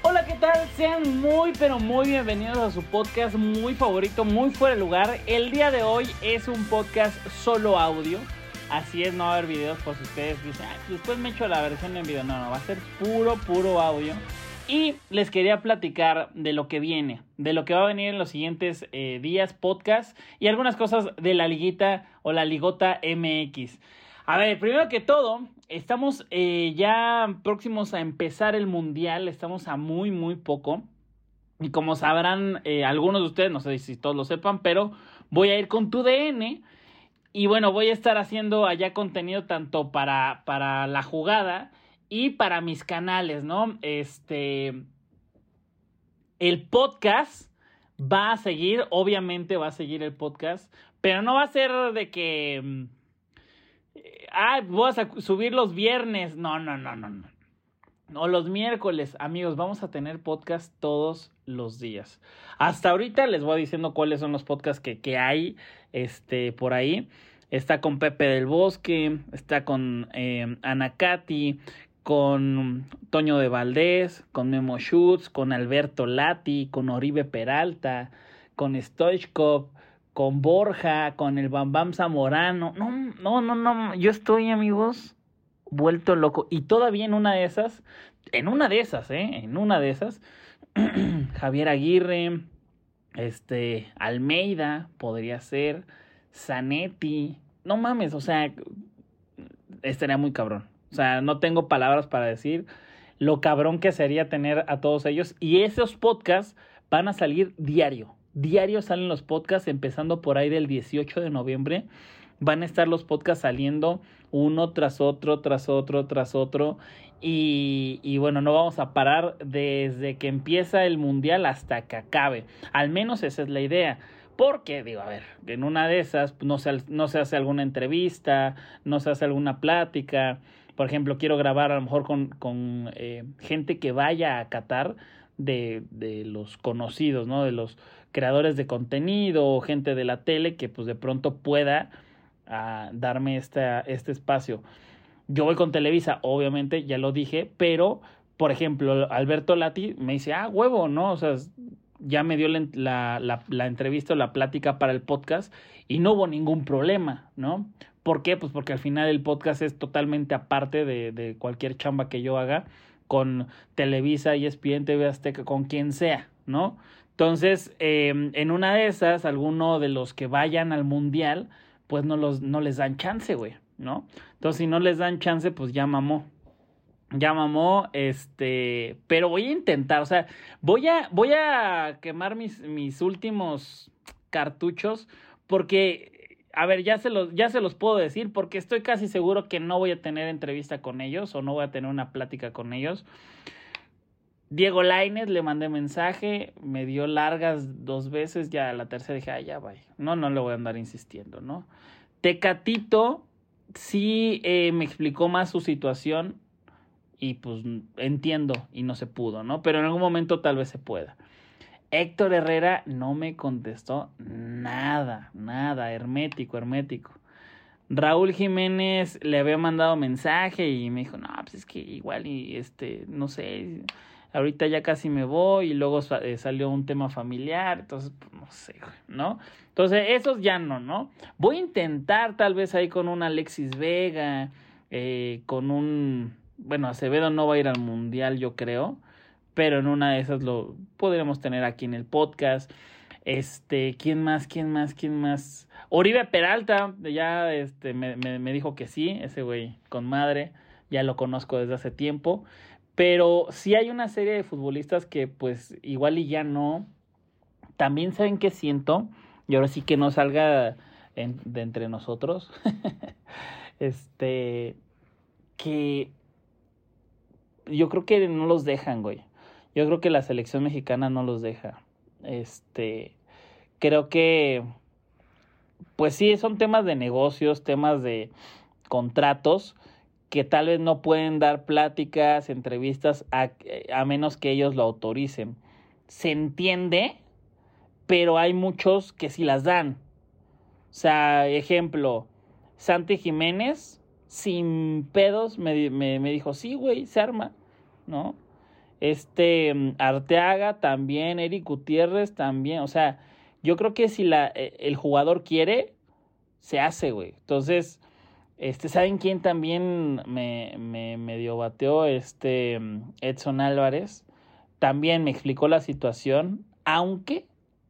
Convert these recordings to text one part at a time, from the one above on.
Hola, ¿qué tal? Sean muy, pero muy bienvenidos a su podcast muy favorito, muy fuera de lugar. El día de hoy es un podcast solo audio. Así es, no va a haber videos, pues ustedes dicen, "Ay, pues después me echo la versión en video. No, no, va a ser puro, puro audio. Y les quería platicar de lo que viene, de lo que va a venir en los siguientes eh, días, podcast y algunas cosas de la liguita o la ligota MX. A ver, primero que todo, estamos eh, ya próximos a empezar el mundial, estamos a muy, muy poco. Y como sabrán eh, algunos de ustedes, no sé si todos lo sepan, pero voy a ir con tu DN. Y bueno, voy a estar haciendo allá contenido tanto para, para la jugada y para mis canales, ¿no? Este. El podcast va a seguir, obviamente va a seguir el podcast, pero no va a ser de que. Ah, voy a subir los viernes. No, no, no, no, no. O los miércoles, amigos, vamos a tener podcast todos los días. Hasta ahorita les voy diciendo cuáles son los podcasts que, que hay este, por ahí. Está con Pepe del Bosque, está con eh, Anacati, con Toño de Valdés, con Memo Schutz, con Alberto Lati, con Oribe Peralta, con Stoichkov, con Borja, con el Bam Bam Zamorano. No, no, no, no. Yo estoy, amigos, vuelto loco. Y todavía en una de esas, en una de esas, ¿eh? En una de esas, Javier Aguirre, este, Almeida, podría ser, Zanetti. No mames, o sea, estaría muy cabrón. O sea, no tengo palabras para decir lo cabrón que sería tener a todos ellos. Y esos podcasts van a salir diario. Diario salen los podcasts, empezando por ahí del 18 de noviembre. Van a estar los podcasts saliendo uno tras otro, tras otro, tras otro. Y, y bueno, no vamos a parar desde que empieza el mundial hasta que acabe. Al menos esa es la idea. Porque, digo, a ver, en una de esas no se, no se hace alguna entrevista, no se hace alguna plática. Por ejemplo, quiero grabar a lo mejor con, con eh, gente que vaya a Qatar de, de los conocidos, ¿no? De los creadores de contenido o gente de la tele que pues de pronto pueda ah, darme esta, este espacio. Yo voy con Televisa, obviamente, ya lo dije, pero, por ejemplo, Alberto Lati me dice, ah, huevo, ¿no? O sea, ya me dio la, la, entrevista o la plática para el podcast y no hubo ningún problema, ¿no? ¿Por qué? Pues porque al final el podcast es totalmente aparte de, de cualquier chamba que yo haga con Televisa, ESPN, TV Azteca, con quien sea, ¿no? Entonces, eh, en una de esas, alguno de los que vayan al mundial, pues no, los, no les dan chance, güey, ¿no? Entonces, si no les dan chance, pues ya mamó. Ya mamó, este, pero voy a intentar, o sea, voy a, voy a quemar mis, mis últimos cartuchos porque, a ver, ya se, los, ya se los puedo decir porque estoy casi seguro que no voy a tener entrevista con ellos o no voy a tener una plática con ellos. Diego Lainez le mandé mensaje, me dio largas dos veces, ya la tercera dije, ah, ya vaya. No, no le voy a andar insistiendo, ¿no? Tecatito sí eh, me explicó más su situación y pues entiendo y no se pudo, ¿no? Pero en algún momento tal vez se pueda. Héctor Herrera no me contestó nada, nada, hermético, hermético. Raúl Jiménez le había mandado mensaje y me dijo, no, pues es que igual y este, no sé, ahorita ya casi me voy y luego eh, salió un tema familiar, entonces, pues, no sé, ¿no? Entonces, esos ya no, ¿no? Voy a intentar tal vez ahí con un Alexis Vega, eh, con un, bueno, Acevedo no va a ir al Mundial, yo creo, pero en una de esas lo podríamos tener aquí en el podcast. Este, ¿quién más? ¿Quién más? ¿Quién más? Oribe Peralta, ya este, me, me, me dijo que sí, ese güey con madre, ya lo conozco desde hace tiempo. Pero sí hay una serie de futbolistas que pues igual y ya no. También saben qué siento. Y ahora sí que no salga de entre nosotros. Este, que yo creo que no los dejan, güey. Yo creo que la selección mexicana no los deja. Este, creo que, pues sí, son temas de negocios, temas de contratos que tal vez no pueden dar pláticas, entrevistas, a, a menos que ellos lo autoricen. Se entiende, pero hay muchos que sí las dan. O sea, ejemplo, Santi Jiménez, sin pedos, me, me, me dijo, sí, güey, se arma, ¿no? Este Arteaga también, Eric Gutiérrez también, o sea, yo creo que si la, eh, el jugador quiere, se hace, güey. Entonces, este, ¿saben quién también me, me medio bateó? Este mm, Edson Álvarez. También me explicó la situación, aunque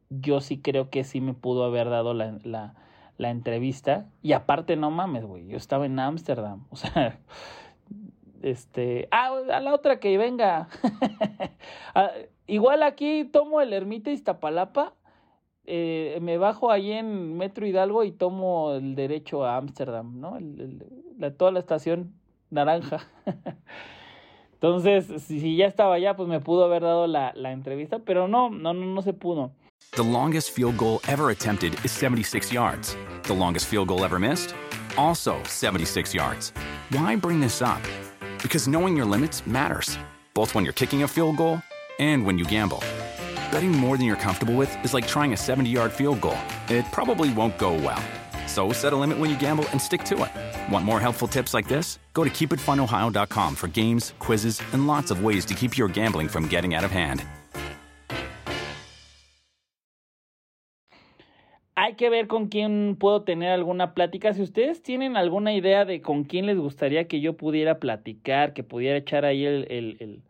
yo sí creo que sí me pudo haber dado la, la, la entrevista. Y aparte, no mames, güey, yo estaba en Ámsterdam. O sea, este, ah, a la otra que venga. Ah, igual aquí tomo el Ermita Iztapalapa, eh, me bajo ahí en Metro Hidalgo y tomo el derecho a Ámsterdam, ¿no? El, la, toda la estación naranja. Entonces, si, si, ya estaba allá, pues me pudo haber dado la, la entrevista, pero no, no, no, no se pudo. The longest field goal ever attempted is 76 yards. The longest field goal ever missed? Also 76 yards. Why bring this up? Because knowing your limits matters, both when you're kicking a field goal and when you gamble. Betting more than you're comfortable with is like trying a 70 yard field goal. It probably won't go well. So set a limit when you gamble and stick to it. Want more helpful tips like this? Go to keepitfunohio.com for games, quizzes, and lots of ways to keep your gambling from getting out of hand. Hay que ver con quién puedo tener alguna plática. Si ustedes tienen alguna idea de con quién les gustaría que yo pudiera platicar, que pudiera echar ahí el, el, el,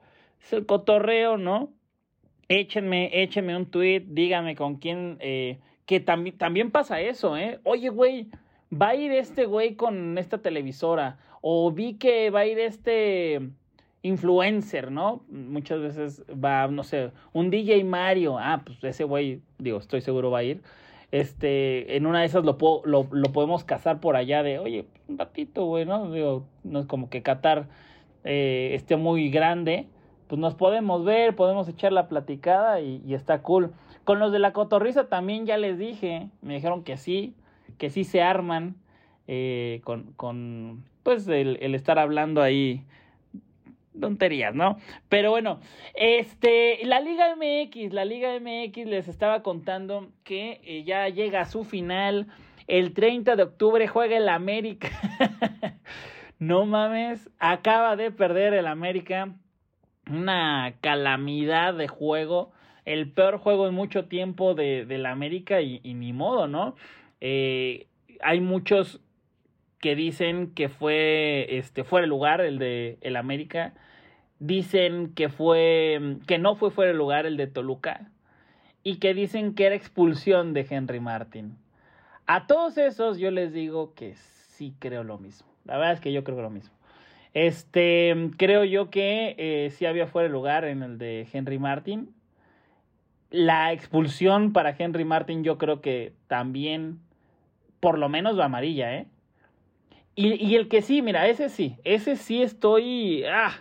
el cotorreo, ¿no? Échenme, échenme un tweet, díganme con quién, eh, que también, pasa eso, ¿eh? Oye, güey, va a ir este güey con esta televisora, o vi que va a ir este influencer, ¿no? Muchas veces va, no sé, un DJ Mario, ah, pues ese güey, digo, estoy seguro va a ir este, en una de esas lo, puedo, lo, lo podemos cazar por allá de, oye, un ratito, güey, ¿no? Digo, no es como que Qatar eh, esté muy grande, pues nos podemos ver, podemos echar la platicada y, está cool. Con los de la cotorriza también ya les dije, me dijeron que sí, que sí se arman eh, con, con, pues, el, el estar hablando ahí tonterías, ¿no? Pero bueno, este, la Liga MX, la Liga MX les estaba contando que eh, ya llega a su final. El 30 de octubre juega el América. no mames, acaba de perder el América. Una calamidad de juego. El peor juego en mucho tiempo de, de la América y, ni modo, ¿no? Eh, hay muchos que dicen que fue este fuera el lugar el de el América dicen que fue que no fue fuera el lugar el de Toluca y que dicen que era expulsión de Henry Martin. A todos esos yo les digo que sí creo lo mismo. La verdad es que yo creo lo mismo. Este, creo yo que eh, sí había fuera el lugar en el de Henry Martin. La expulsión para Henry Martin yo creo que también, por lo menos va amarilla, ¿eh? Y, y, el que sí, mira, ese sí, ese sí estoy... Ah,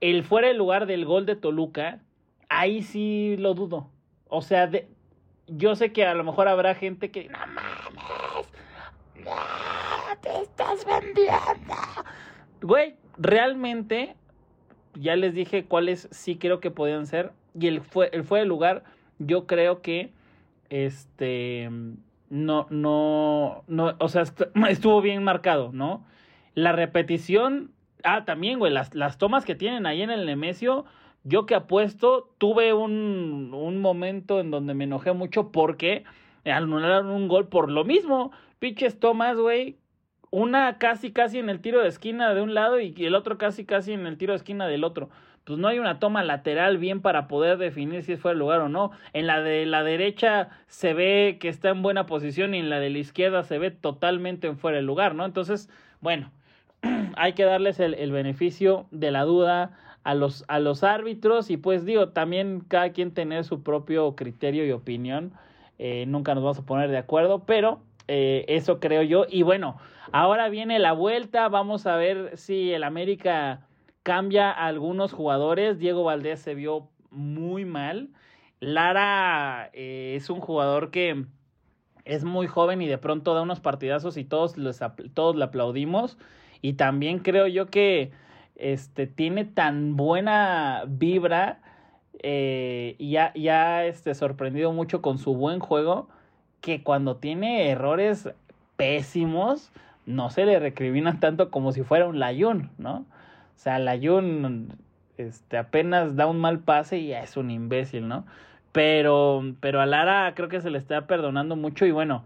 el fuera el lugar del gol de Toluca, ahí sí lo dudo. O sea, de, yo sé que a lo mejor habrá gente que... No mames, no, te estás vendiendo. Güey, realmente, ya les dije cuáles sí creo que podían ser. Y el fue el el lugar, yo creo que, este no, no, no, o sea, estuvo bien marcado, ¿no? La repetición, ah, también, güey, las, las tomas que tienen ahí en el Nemesio, yo que apuesto, tuve un, un momento en donde me enojé mucho porque anularon un gol por lo mismo. Pinches tomas, güey. Una casi, casi en el tiro de esquina de un lado y el otro casi, casi en el tiro de esquina del otro pues no hay una toma lateral bien para poder definir si es fuera el lugar o no. En la de la derecha se ve que está en buena posición y en la de la izquierda se ve totalmente en fuera del lugar, ¿no? Entonces, bueno, hay que darles el, el, beneficio de la duda a los, a los árbitros y pues digo, también cada quien tener su propio criterio y opinión. Eh, nunca nos vamos a poner de acuerdo, pero Eh, eso creo yo. Y bueno, ahora viene la vuelta. Vamos a ver si el América cambia a algunos jugadores. Diego Valdés se vio muy mal. Lara eh, es un jugador que es muy joven y de pronto da unos partidazos y todos, todos le aplaudimos. Y también creo yo que este, tiene tan buena vibra eh, y ya, ya este, sorprendido mucho con su buen juego que cuando tiene errores pésimos no se le recriminan tanto como si fuera un Layun, ¿no? O sea, Layun este, apenas da un mal pase y es un imbécil, ¿no? Pero, pero a Lara creo que se le está perdonando mucho y bueno,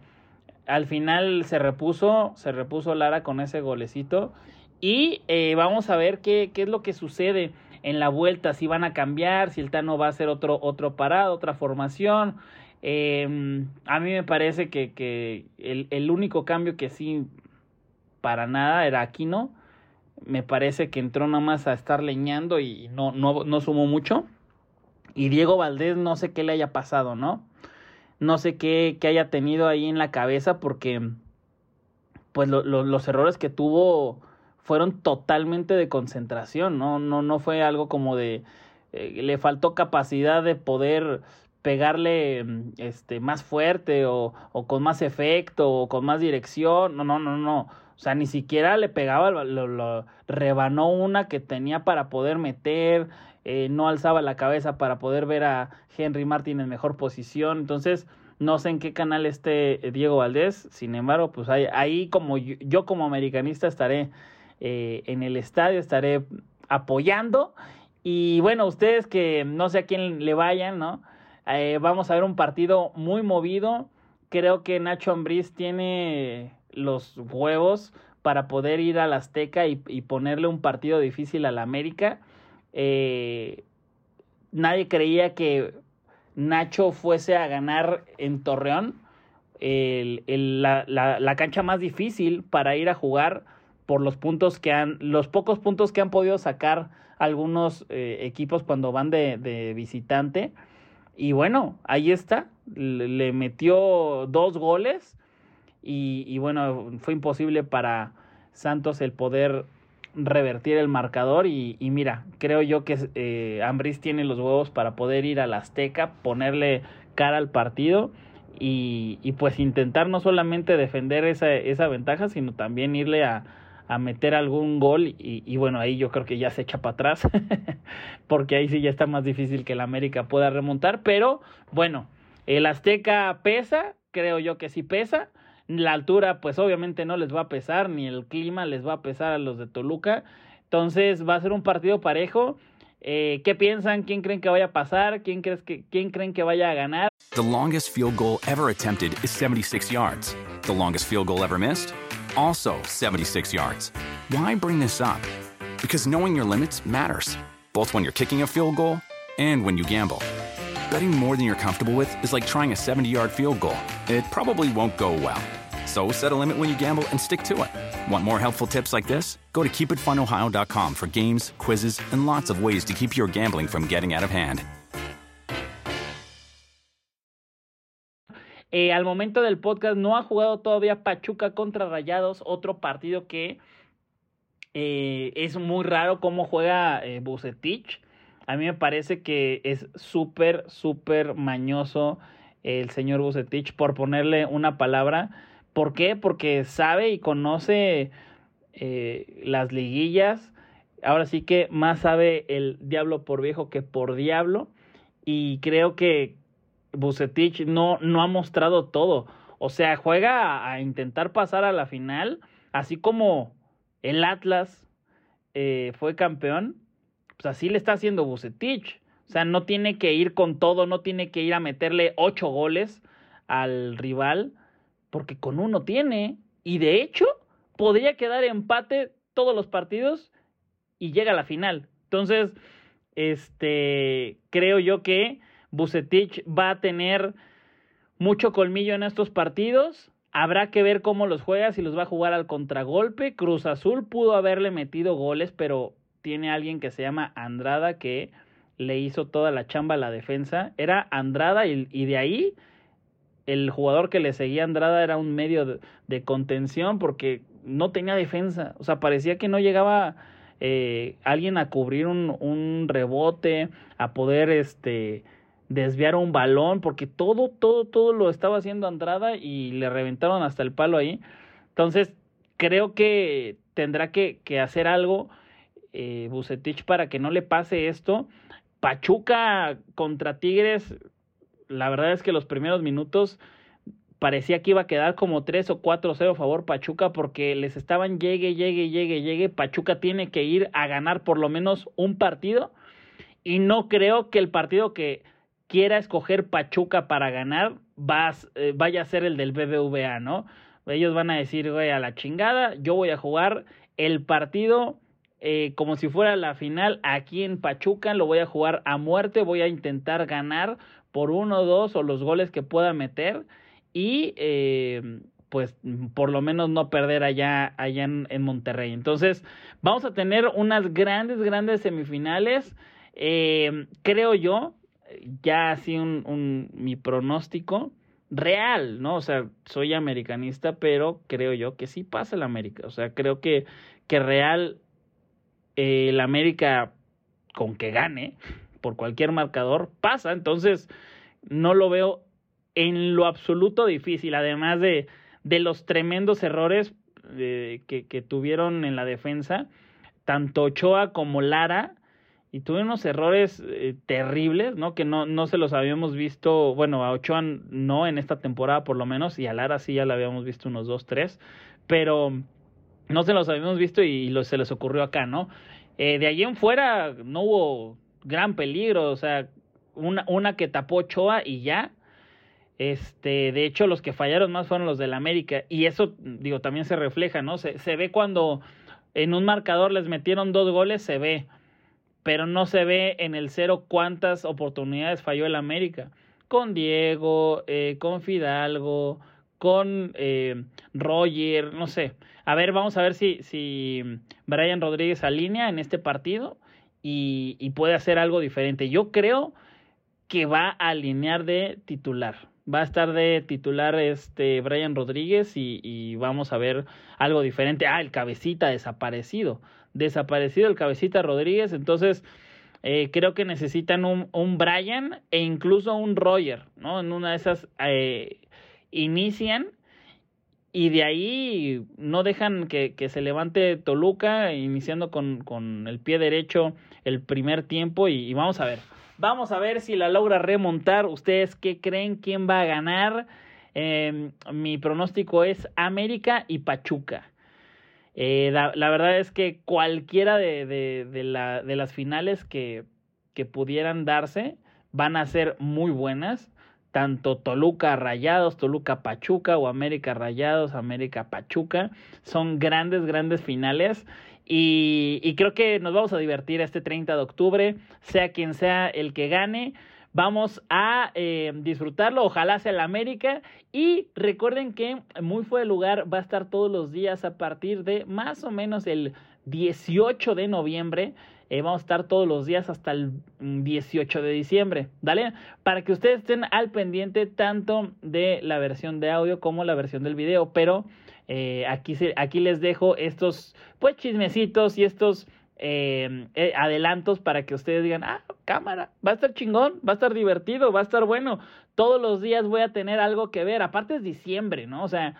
al final se repuso, se repuso Lara con ese golecito y eh, vamos a ver qué, qué es lo que sucede en la vuelta, si van a cambiar, si el Tano va a hacer otro, otro parado, otra formación. Em, a mí me parece que, que el, el, único cambio que sí, para nada, era Aquino. Me parece que entró nada más a estar leñando y no, no, no sumó mucho. Y Diego Valdés no sé qué le haya pasado, ¿no? No sé qué, qué haya tenido ahí en la cabeza porque pues lo, lo, los errores que tuvo fueron totalmente de concentración, ¿no? No, no fue algo como de... Eh, le faltó capacidad de poder pegarle este más fuerte o, o, con más efecto o con más dirección. No, no, no, no. O sea, ni siquiera le pegaba, lo, lo rebanó una que tenía para poder meter, eh, no alzaba la cabeza para poder ver a Henry Martin en mejor posición. Entonces, no sé en qué canal esté Diego Valdés. Sin embargo, pues ahí, ahí como yo, yo como americanista estaré eh, en el estadio, estaré apoyando. Y bueno, ustedes que no sé a quién le vayan, ¿no? Eh, vamos a ver un partido muy movido. Creo que Nacho Ambriz tiene los huevos para poder ir al Azteca y, y ponerle un partido difícil al América. Eh, nadie creía que Nacho fuese a ganar en Torreón. El, el, la, la, la, cancha más difícil para ir a jugar por los puntos que han, los pocos puntos que han podido sacar algunos eh, equipos cuando van de, de, visitante. Y bueno, ahí está, le, le metió dos goles y, bueno, fue imposible para Santos el poder revertir el marcador y, mira, creo yo que eh, Ambris tiene los huevos para poder ir al Azteca, ponerle cara al partido y, y pues intentar no solamente defender esa, esa ventaja, sino también irle a, a meter algún gol y, y, bueno, ahí yo creo que ya se echa para atrás, porque ahí sí ya está más difícil que el América pueda remontar, pero bueno, el Azteca pesa, creo yo que sí pesa, la altura pues obviamente no les va a pesar, ni el clima les va a pesar a los de Toluca, entonces va a ser un partido parejo. Eh, ¿Qué piensan? ¿Quién creen que vaya a pasar? ¿Quién, crees que, ¿Quién creen que vaya a ganar? The longest field goal ever attempted is 76 yards. The longest field goal ever missed? Also 76 yards. Why bring this up? Because knowing your limits matters, both when you're kicking a field goal and when you gamble. Betting more than you're comfortable with is like trying a 70 yard field goal. It probably won't go well. So set a limit when you gamble and stick to it. Want more helpful tips like this? Go to keepitfunohio.com for games, quizzes, and lots of ways to keep your gambling from getting out of hand. Eh, al momento del podcast no ha jugado todavía Pachuca contra Rayados, otro partido que eh, es muy raro cómo juega eh, Bucetich. A mí me parece que es súper, súper mañoso el señor Bucetich, por ponerle una palabra. ¿Por qué? Porque sabe y conoce eh, las liguillas. Ahora sí que más sabe el diablo por viejo que por diablo. Y creo que Bucetich no, no ha mostrado todo. O sea, juega a, intentar pasar a la final, así como el Atlas eh, fue campeón pues así le está haciendo Bucetich. O sea, no tiene que ir con todo, no tiene que ir a meterle ocho goles al rival, porque con uno tiene. Y de hecho, podría quedar empate todos los partidos y llega a la final. Entonces, este, creo yo que Bucetich va a tener mucho colmillo en estos partidos. Habrá que ver cómo los juega, si los va a jugar al contragolpe. Cruz Azul pudo haberle metido goles, pero tiene alguien que se llama Andrada que le hizo toda la chamba a la defensa. Era Andrada y, de ahí el jugador que le seguía a Andrada era un medio de, contención porque no tenía defensa. O sea, parecía que no llegaba eh, alguien a cubrir un, rebote, a poder este desviar un balón, porque todo, todo, todo lo estaba haciendo Andrada y le reventaron hasta el palo ahí. Entonces, creo que tendrá que, que hacer algo eh, Bucetich para que no le pase esto. Pachuca contra Tigres, la verdad es que los primeros minutos parecía que iba a quedar como 3 o 4-0 a favor Pachuca porque les estaban llegue, llegue, llegue, llegue. Pachuca tiene que ir a ganar por lo menos un partido y no creo que el partido que quiera escoger Pachuca para ganar eh, vaya a ser el del BBVA, ¿no? Ellos van a decir, güey, a la chingada, yo voy a jugar el partido eh, como si fuera la final aquí en Pachuca, lo voy a jugar a muerte, voy a intentar ganar por uno, dos o los goles que pueda meter y eh, pues por lo menos no perder allá, allá en, Monterrey. Entonces vamos a tener unas grandes, grandes semifinales. Eh, creo yo, ya así un, un, mi pronóstico real, ¿no? O sea, soy americanista, pero creo yo que sí pasa el América. O sea, creo que, que real el América con que gane por cualquier marcador pasa. Entonces, no lo veo en lo absoluto difícil, además de, de los tremendos errores eh, que, tuvieron en la defensa, tanto Ochoa como Lara, y tuvieron unos errores eh, terribles, ¿no? Que no, no se los habíamos visto, bueno, a Ochoa no en esta temporada por lo menos, y a Lara sí ya la habíamos visto unos dos, tres, pero no se los habíamos visto y, se les ocurrió acá, ¿no? Eh, de allí en fuera no hubo gran peligro, o sea, una, una que tapó Ochoa y ya. Este, de hecho, los que fallaron más fueron los del América. Y eso, digo, también se refleja, ¿no? Se, se ve cuando en un marcador les metieron dos goles, se ve. Pero no se ve en el cero cuántas oportunidades falló el América. Con Diego, eh, con Fidalgo, con eh, Roger, no sé. A ver, vamos a ver si, si Brian Rodríguez alinea en este partido y, y puede hacer algo diferente. Yo creo que va a alinear de titular. Va a estar de titular este Brian Rodríguez y, y, vamos a ver algo diferente. Ah, el cabecita desaparecido. Desaparecido el cabecita Rodríguez. Entonces, eh, creo que necesitan un, un Brian e incluso un Roger, ¿no? En una de esas eh, inician y de ahí no dejan que, que se levante Toluca, iniciando con, con, el pie derecho el primer tiempo y, vamos a ver. Vamos a ver si la logra remontar. ¿Ustedes qué creen? ¿Quién va a ganar? Eh, mi pronóstico es América y Pachuca. Eh, la, la, verdad es que cualquiera de, de, de, la, de las finales que, que pudieran darse van a ser muy buenas tanto Toluca Rayados, Toluca Pachuca o América Rayados, América Pachuca. Son grandes, grandes finales. Y, creo que nos vamos a divertir este 30 de octubre, sea quien sea el que gane. Vamos a eh, disfrutarlo, ojalá sea el América. Y recuerden que Muy Fue el Lugar va a estar todos los días a partir de más o menos el 18 de noviembre. Eh, vamos a estar todos los días hasta el 18 de diciembre, ¿vale? Para que ustedes estén al pendiente tanto de la versión de audio como la versión del video, pero eh, aquí, aquí les dejo estos pues chismecitos y estos eh, adelantos para que ustedes digan, ah, cámara, va a estar chingón, va a estar divertido, va a estar bueno. Todos los días voy a tener algo que ver. Aparte es diciembre, ¿no? O sea,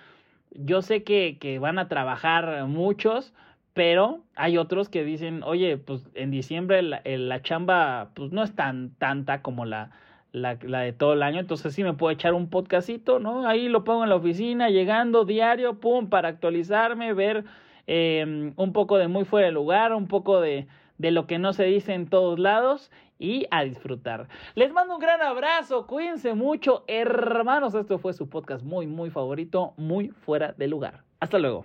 yo sé que, que van a trabajar muchos, pero hay otros que dicen, oye, pues en diciembre la, la chamba pues no es tan tanta como la, la, la, de todo el año, entonces sí me puedo echar un podcastito, ¿no? Ahí lo pongo en la oficina, llegando diario, pum, para actualizarme, ver eh, un poco de muy fuera de lugar, un poco de, de lo que no se dice en todos lados y a disfrutar. Les mando un gran abrazo, cuídense mucho, hermanos, esto fue su podcast muy, muy favorito, muy fuera de lugar. Hasta luego.